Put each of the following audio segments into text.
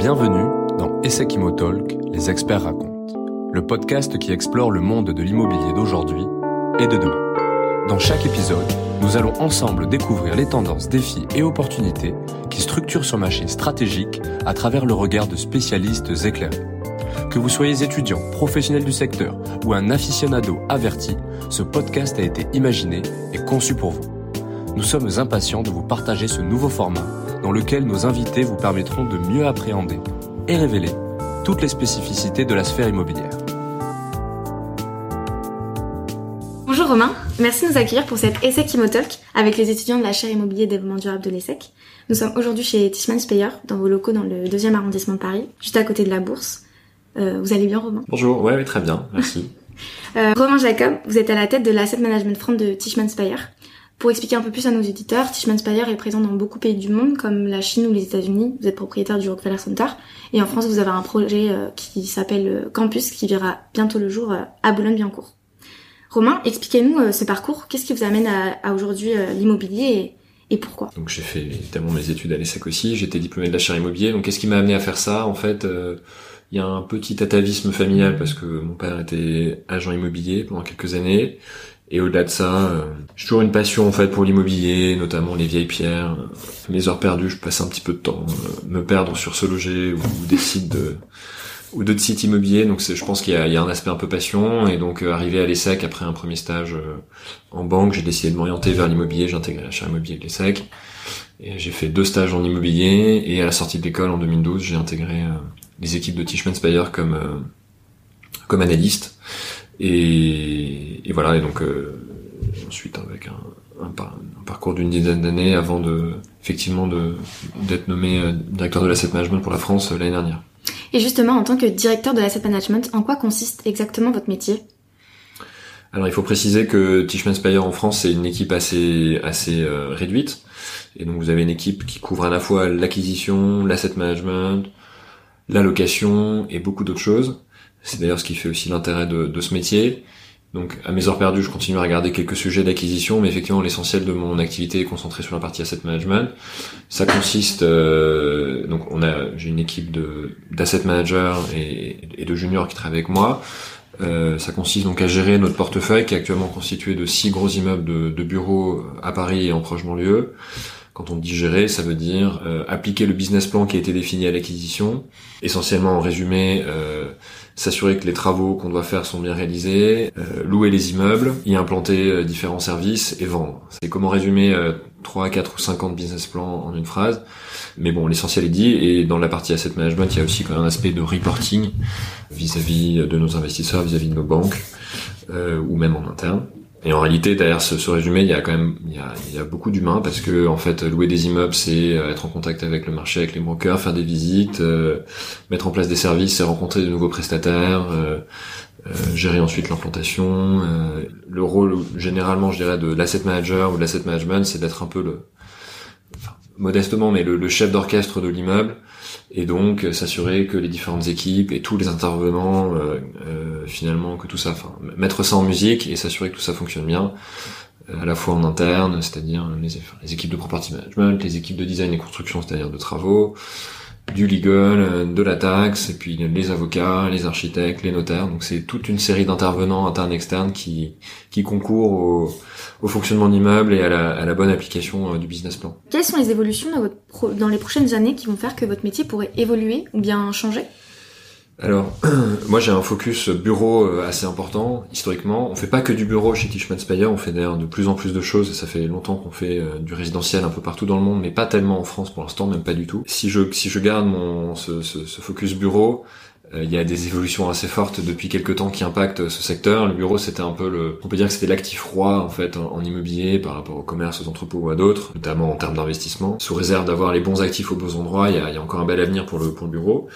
Bienvenue dans Essek Talk, les experts racontent, le podcast qui explore le monde de l'immobilier d'aujourd'hui et de demain. Dans chaque épisode, nous allons ensemble découvrir les tendances, défis et opportunités qui structurent ce marché stratégique à travers le regard de spécialistes éclairés. Que vous soyez étudiant, professionnel du secteur ou un aficionado averti, ce podcast a été imaginé et conçu pour vous. Nous sommes impatients de vous partager ce nouveau format dans lequel nos invités vous permettront de mieux appréhender et révéler toutes les spécificités de la sphère immobilière. Bonjour Romain, merci de nous accueillir pour cet essai Talk avec les étudiants de la chaire immobilier et développement durable de l'ESSEC. Nous sommes aujourd'hui chez Tishman Speyer, dans vos locaux dans le deuxième arrondissement de Paris, juste à côté de la Bourse. Euh, vous allez bien Romain? Bonjour, ouais, très bien, merci. euh, Romain Jacob, vous êtes à la tête de l'asset management front de Tishman Speyer. Pour expliquer un peu plus à nos éditeurs, Tishman Speyer est présent dans beaucoup de pays du monde, comme la Chine ou les États-Unis. Vous êtes propriétaire du Rockefeller Center. Et en France, vous avez un projet euh, qui s'appelle euh, Campus, qui verra bientôt le jour euh, à Boulogne-Billancourt. Romain, expliquez-nous ce parcours. Qu'est-ce qui vous amène à, aujourd'hui l'immobilier et, pourquoi? Donc j'ai fait évidemment mes études à l'ESSEC aussi. J'étais diplômé de la chaire immobilier. Donc qu'est-ce qui m'a amené à faire ça? En fait, il y a un petit atavisme familial parce que mon père était agent immobilier pendant quelques années. Et au-delà de ça, euh, j'ai toujours une passion en fait pour l'immobilier, notamment les vieilles pierres. Mes heures perdues, je passe un petit peu de temps euh, me perdre sur ce loger ou, des sites de ou d'autres sites immobiliers. Donc je pense qu'il y, y a, un aspect un peu passion. Et donc euh, arrivé à l'ESSEC après un premier stage en banque, j'ai décidé de m'orienter vers l'immobilier. J'ai intégré la chaire immobilier de l'ESSEC. Et j'ai fait deux stages en immobilier. Et à la sortie de l'école en 2012, j'ai intégré les équipes de Tishman Speyer comme comme analyste. Et, et voilà, et donc euh, ensuite avec un, un, un parcours d'une dizaine d'années avant de effectivement de d'être nommé euh, directeur de l'asset management pour la France euh, l'année dernière. Et justement, en tant que directeur de l'asset management, en quoi consiste exactement votre métier? Alors il faut préciser que Tishman Speyer en France c'est une équipe assez assez euh, réduite et donc vous avez une équipe qui couvre à la fois l'acquisition, l'asset management, la location et beaucoup d'autres choses. C'est d'ailleurs ce qui fait aussi l'intérêt de, de, ce métier. Donc à mes heures perdues, je continue à regarder quelques sujets d'acquisition, mais effectivement l'essentiel de mon activité est concentré sur la partie asset management. Ça consiste, euh, donc on a, j'ai une équipe de d'asset managers et, et, de juniors qui travaillent avec moi. Euh, ça consiste donc à gérer notre portefeuille qui est actuellement constitué de six gros immeubles de, de bureaux à Paris et en proche banlieue. Quand on dit gérer, ça veut dire euh, appliquer le business plan qui a été défini à l'acquisition, essentiellement en résumé euh, s'assurer que les travaux qu'on doit faire sont bien réalisés, euh, louer les immeubles, y implanter euh, différents services et vendre. C'est comment résumer euh, 3, 4 ou 50 business plans en une phrase. Mais bon, l'essentiel est dit. Et dans la partie asset management, il y a aussi quand même un aspect de reporting vis-à-vis de nos investisseurs, vis-à-vis de nos banques, euh, ou même en interne. Et en réalité, derrière ce, ce, résumé, il y a quand même il y a, il y a beaucoup d'humains parce que en fait, louer des immeubles, c'est euh, être en contact avec le marché, avec les brokers, faire des visites, euh, mettre en place des services, c'est rencontrer de nouveaux prestataires, euh, euh gérer ensuite l'implantation. Euh, le rôle généralement, je dirais, de l'asset manager ou de l'asset management, c'est d'être un peu le, enfin, modestement, mais le, le chef d'orchestre de l'immeuble et donc s'assurer que les différentes équipes et tous les intervenants euh, euh, finalement que tout ça mettre ça en musique et s'assurer que tout ça fonctionne bien euh, à la fois en interne c'est-à-dire les, les, équipes de property management les équipes de design et construction c'est-à-dire de travaux du legal, euh, de la taxe, et puis les avocats, les architectes, les notaires. Donc c'est toute une série d'intervenants internes externes qui, qui concourent au, fonctionnement de l'immeuble et à la, bonne application euh, du business plan. Quelles sont les évolutions dans les prochaines années qui vont faire que votre métier pourrait évoluer ou bien changer? Alors, moi j'ai un focus bureau euh, assez important historiquement. On fait pas que du bureau chez Tishman Speyer, on fait d'ailleurs de plus en plus de choses. Et ça fait longtemps qu'on fait euh, du résidentiel un peu partout dans le monde, mais pas tellement en France pour l'instant, même pas du tout. Si je si je garde mon ce, focus bureau, euh, il y a des évolutions assez fortes depuis quelques temps qui impactent ce secteur. Le bureau, c'était un peu le, on peut dire que c'était l'actif roi en fait en, immobilier par rapport au commerce, aux entrepôts ou à d'autres, notamment en termes d'investissement. Sous réserve d'avoir les bons actifs aux bons endroits, il y a, il y a encore un bel avenir pour le pour le bureau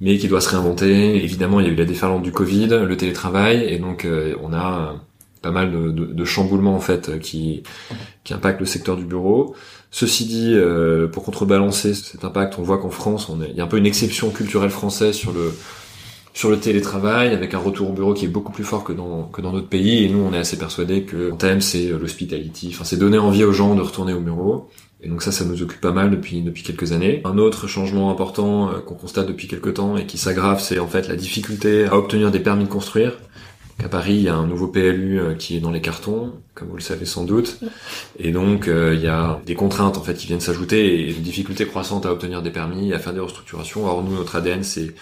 mais qui doit se réinventer. Évidemment, il y a eu la déferlante du Covid, le télétravail, et donc euh, on a pas mal de, chamboulements en fait qui qui impactent le secteur du bureau. Ceci dit, euh, pour contrebalancer cet impact, on voit qu'en France, on est, il y a un peu une exception culturelle française sur le sur le télétravail, avec un retour au bureau qui est beaucoup plus fort que dans que dans d'autres pays. Et nous, on est assez persuadés que le thème, c'est l'hospitality. Enfin, c'est donner envie aux gens de retourner au bureau. Et donc ça, ça nous occupe pas mal depuis depuis quelques années. Un autre changement important euh, qu'on constate depuis quelques temps et qui s'aggrave, c'est en fait la difficulté à obtenir des permis de construire. À Paris, il y a un nouveau PLU euh, qui est dans les cartons, comme vous le savez sans doute. Et donc, euh, il y a des contraintes en fait qui viennent s'ajouter et une difficulté croissante à obtenir des permis, à faire des restructurations. Or, nous, notre ADN, c'est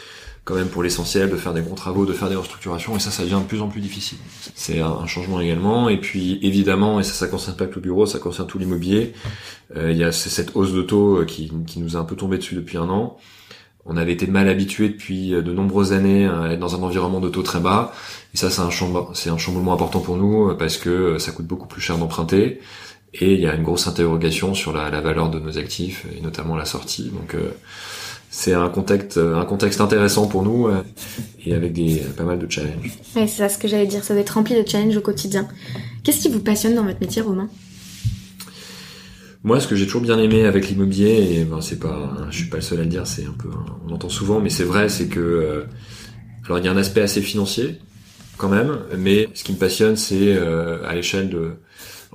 quand même pour l'essentiel de faire des gros travaux, de faire des restructurations, et ça, ça devient de plus en plus difficile. C'est un, changement également. Et puis, évidemment, et ça, ça concerne pas que le bureau, ça concerne tout l'immobilier. Euh, il y a cette hausse de taux qui, qui nous a un peu tombé dessus depuis un an. On avait été mal habitué depuis de nombreuses années à être dans un environnement de taux très bas. Et ça, c'est un, c'est un chamboulement important pour nous euh, parce que euh, ça coûte beaucoup plus cher d'emprunter. Et il y a une grosse interrogation sur la, la, valeur de nos actifs et notamment la sortie. Donc euh, c'est un contexte, un contexte intéressant pour nous et avec des pas mal de challenges. Ouais, c'est ça ce que j'allais dire. Ça doit être rempli de challenges au quotidien. Qu'est-ce qui vous passionne dans votre métier, Romain? Moi, ce que j'ai toujours bien aimé avec l'immobilier, et ben c'est pas, je suis pas le seul à le dire, c'est un peu, on entend souvent, mais c'est vrai, c'est que, alors il y a un aspect assez financier, quand même, mais ce qui me passionne, c'est euh, à l'échelle de.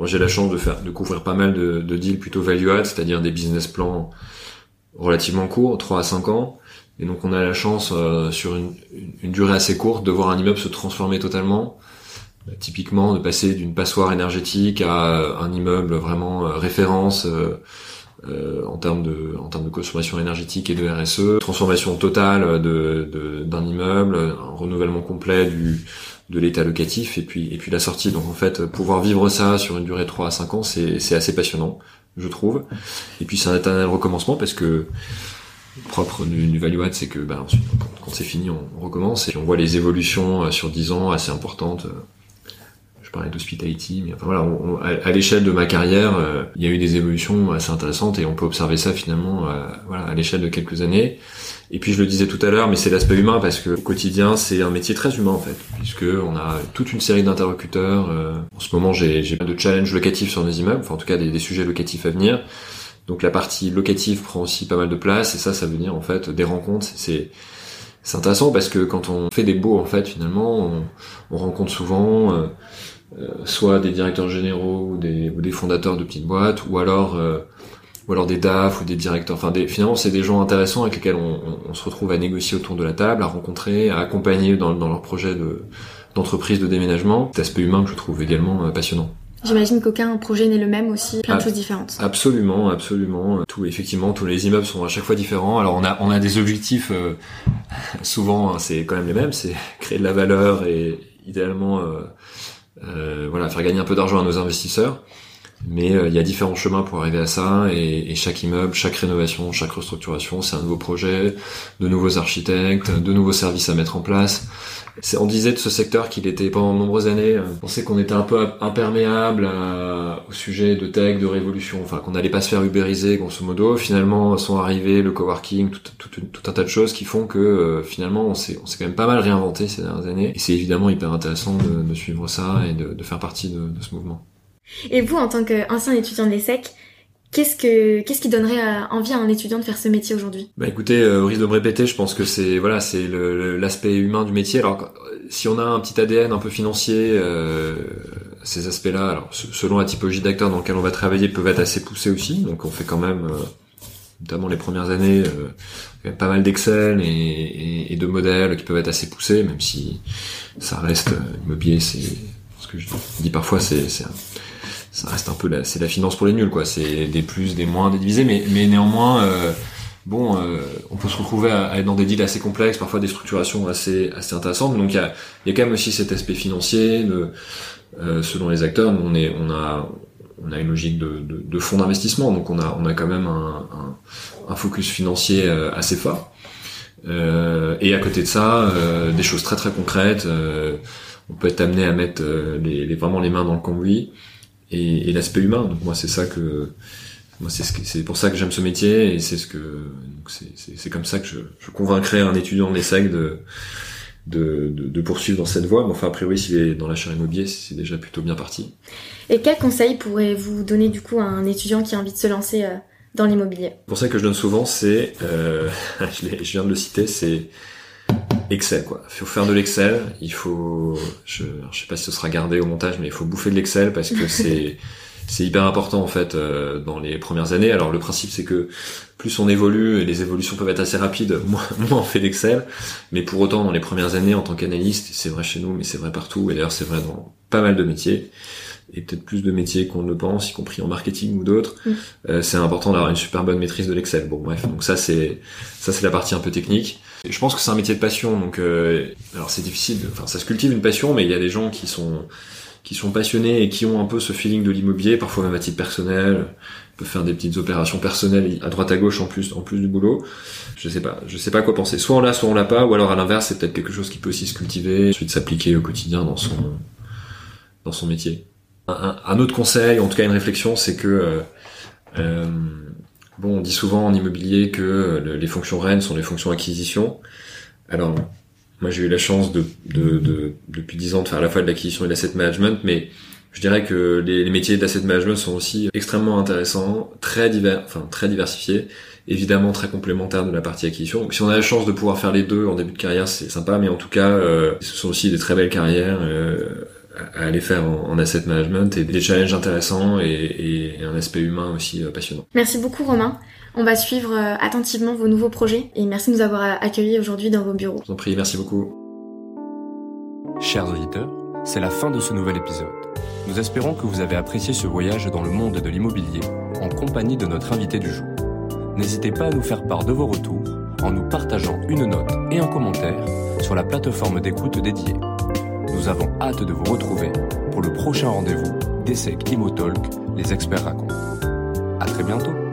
J'ai la chance de faire, de couvrir pas mal de, de deals plutôt value add, c'est-à-dire des business plans relativement courts, 3 à 5 ans. Et donc on a la chance euh, sur une, une, durée assez courte de voir un immeuble se transformer totalement. Euh, typiquement de passer d'une passoire énergétique à un immeuble vraiment référence euh, en termes de en termes de consommation énergétique et de RSE, transformation totale d'un immeuble, renouvellement complet de l'état locatif et puis et puis la sortie. Donc en fait, pouvoir vivre ça sur une durée de 3 à 5 ans, c'est assez passionnant, je trouve. Et puis c'est un éternel recommencement parce que propre du, value add, c'est que ben, ensuite, quand, c'est fini, on, recommence et on voit les évolutions euh, sur 10 ans assez importantes je parlais d'hospitality, mais enfin voilà, à, l'échelle de ma carrière, euh, il y a eu des évolutions assez intéressantes et on peut observer ça finalement, euh, voilà, à l'échelle de quelques années. Et puis je le disais tout à l'heure, mais c'est l'aspect humain parce que au quotidien c'est un métier très humain en fait, puisque on a toute une série d'interlocuteurs. Euh, en ce moment j'ai pas de challenge locatif sur nos immeubles, enfin en tout cas des, des sujets locatifs à venir. Donc la partie locative prend aussi pas mal de place et ça, ça veut dire en fait des rencontres. C'est c'est intéressant parce que quand on fait des beaux en fait finalement, on, on rencontre souvent euh, soit des directeurs généraux ou des, ou des, fondateurs de petites boîtes, ou alors euh, ou alors des DAF ou des directeurs. Enfin, des, finalement, c'est des gens intéressants avec lesquels on, on, se retrouve à négocier autour de la table, à rencontrer, à accompagner dans, dans leur projet de d'entreprise de déménagement. Cet aspect humain que je trouve également euh, passionnant. J'imagine qu'aucun projet n'est le même aussi, plein de choses différentes. Absolument, absolument. Tout, effectivement, tous les immeubles sont à chaque fois différents. Alors on a, on a des objectifs, euh, souvent hein, c'est quand même les mêmes, c'est créer de la valeur et idéalement euh, euh, voilà, faire gagner un peu d'argent à nos investisseurs. Mais euh, il y a différents chemins pour arriver à ça, et, et, chaque immeuble, chaque rénovation, chaque restructuration, c'est un nouveau projet, de nouveaux architectes, de nouveaux services à mettre en place. On disait de ce secteur qu'il était pendant de nombreuses années, euh, on pensait qu'on était un peu imperméable au sujet de tech, de révolution, enfin qu'on n'allait pas se faire ubériser grosso modo. Finalement sont arrivés le coworking, tout, tout, tout un tas de choses qui font que euh, finalement on s'est on s'est quand même pas mal réinventé ces dernières années. Et c'est évidemment hyper intéressant de, de, suivre ça et de, de faire partie de, de, ce mouvement. Et vous, en tant qu'ancien étudiant de l'ESSEC, Qu'est-ce que qu'est-ce qui donnerait envie à un étudiant de faire ce métier aujourd'hui? Bah écoutez, euh, au risque de me répéter, je pense que c'est voilà, c'est l'aspect humain du métier. Alors si on a un petit ADN un peu financier, euh, ces aspects-là, alors selon la typologie d'acteurs dans lequel on va travailler, peuvent être assez poussés aussi. Donc on fait quand même, euh, notamment les premières années, euh, pas mal d'Excel et, de modèles qui peuvent être assez poussés, même si ça reste immobilier, c'est ce que je dis parfois, c'est ça reste un peu la, c'est la finance pour les nuls quoi. C'est des plus, des moins, des divisés, mais mais néanmoins. Euh, bon, euh, on peut se retrouver à, être dans des deals assez complexes, parfois des structurations assez assez intéressantes. Donc il y a, y a quand même aussi cet aspect financier. De, euh, selon les acteurs, on est on a on a une logique de, de, de fonds d'investissement, donc on a on a quand même un, un, un focus financier euh, assez fort. Euh, et à côté de ça, euh, des choses très très concrètes. on peut être amené à mettre les, les, vraiment les mains dans le cambouis et, et l'aspect humain. Donc moi c'est ça que moi c'est c'est pour ça que j'aime ce métier et c'est ce que c'est comme ça que je, je convaincrai un étudiant de l'ESSEC de de, de, de, poursuivre dans cette voie. Mais enfin, a priori, s'il est dans l'achat immobilier, c'est déjà plutôt bien parti. Et quel conseil pourrez-vous donner du coup à un étudiant qui a envie de se lancer euh, dans l'immobilier? Le conseil que je donne souvent, c'est, euh, je, je, viens de le citer, c'est Excel quoi. Il faut faire de l'Excel. Il faut, je, je sais pas si ce sera gardé au montage, mais il faut bouffer de l'Excel parce que c'est c'est hyper important en fait euh, dans les premières années. Alors le principe c'est que plus on évolue et les évolutions peuvent être assez rapides, moins, moins on fait d'Excel. Mais pour autant dans les premières années en tant qu'analyste, c'est vrai chez nous, mais c'est vrai partout. Et d'ailleurs c'est vrai dans pas mal de métiers et peut-être plus de métiers qu'on ne le pense, y compris en marketing ou d'autres. Mm. Euh, c'est important d'avoir une super bonne maîtrise de l'Excel. Bon bref, donc ça c'est ça c'est la partie un peu technique. Je pense que c'est un métier de passion, donc euh, alors c'est difficile. Enfin ça se cultive une passion, mais il y a des gens qui sont qui sont passionnés et qui ont un peu ce feeling de l'immobilier, parfois même à titre personnel, peuvent faire des petites opérations personnelles à droite à gauche en plus en plus du boulot. Je sais pas, je sais pas quoi penser. Soit on l'a, soit on l'a pas, ou alors à l'inverse, c'est peut-être quelque chose qui peut aussi se cultiver, ensuite s'appliquer au quotidien dans son dans son métier. Un, un autre conseil, en tout cas une réflexion, c'est que euh, euh, bon, on dit souvent en immobilier que le- les fonctions reines sont les fonctions acquisition. Alors moi, j'ai eu la chance de, de, de- depuis 10 ans de faire à la fois de l'acquisition et de l'asset management, mais je dirais que les, les métiers d'asset management sont aussi extrêmement intéressants, très divers, enfin très diversifiés, évidemment très complémentaires de la partie acquisition. Donc, si on a la chance de pouvoir faire les deux en début de carrière, c'est sympa, mais en tout cas, euh, ce sont aussi des très belles carrières euh, à aller faire en, en asset management et des challenges intéressants et, et un aspect humain aussi euh, passionnant. Merci beaucoup Romain. On va suivre euh, attentivement vos nouveaux projets et merci de nous avoir euh, accueillis aujourd'hui dans vos bureaux. Je vous en prie, merci beaucoup. Chers auditeurs, c'est la fin de ce nouvel épisode. Nous espérons que vous avez apprécié ce voyage dans le monde de l'immobilier en compagnie de notre invité du jour. N'hésitez pas à nous faire part de vos retours en nous partageant une note et un commentaire sur la plateforme d'écoute dédiée. Nous avons hâte de vous retrouver pour le prochain rendez-vous d'Essec Imotalk, les experts racontent. À très bientôt!